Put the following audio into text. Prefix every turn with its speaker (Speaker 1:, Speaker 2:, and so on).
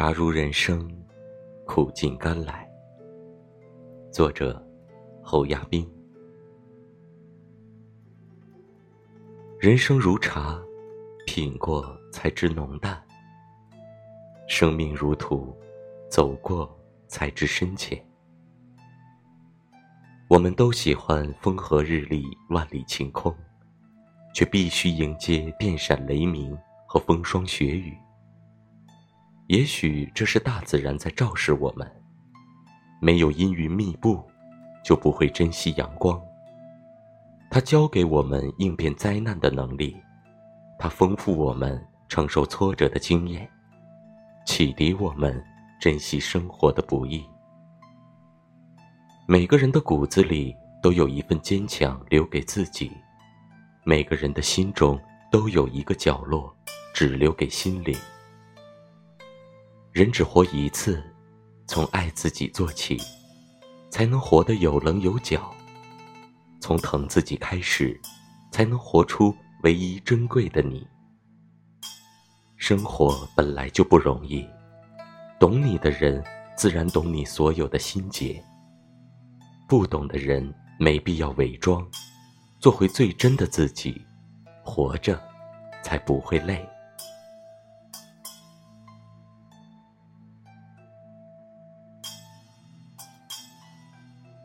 Speaker 1: 茶如人生，苦尽甘来。作者：侯亚斌。人生如茶，品过才知浓淡；生命如途，走过才知深浅。我们都喜欢风和日丽、万里晴空，却必须迎接电闪雷鸣和风霜雪雨。也许这是大自然在昭示我们：没有阴云密布，就不会珍惜阳光。它教给我们应变灾难的能力，它丰富我们承受挫折的经验，启迪我们珍惜生活的不易。每个人的骨子里都有一份坚强留给自己，每个人的心中都有一个角落，只留给心灵。人只活一次，从爱自己做起，才能活得有棱有角；从疼自己开始，才能活出唯一珍贵的你。生活本来就不容易，懂你的人自然懂你所有的心结。不懂的人没必要伪装，做回最真的自己，活着才不会累。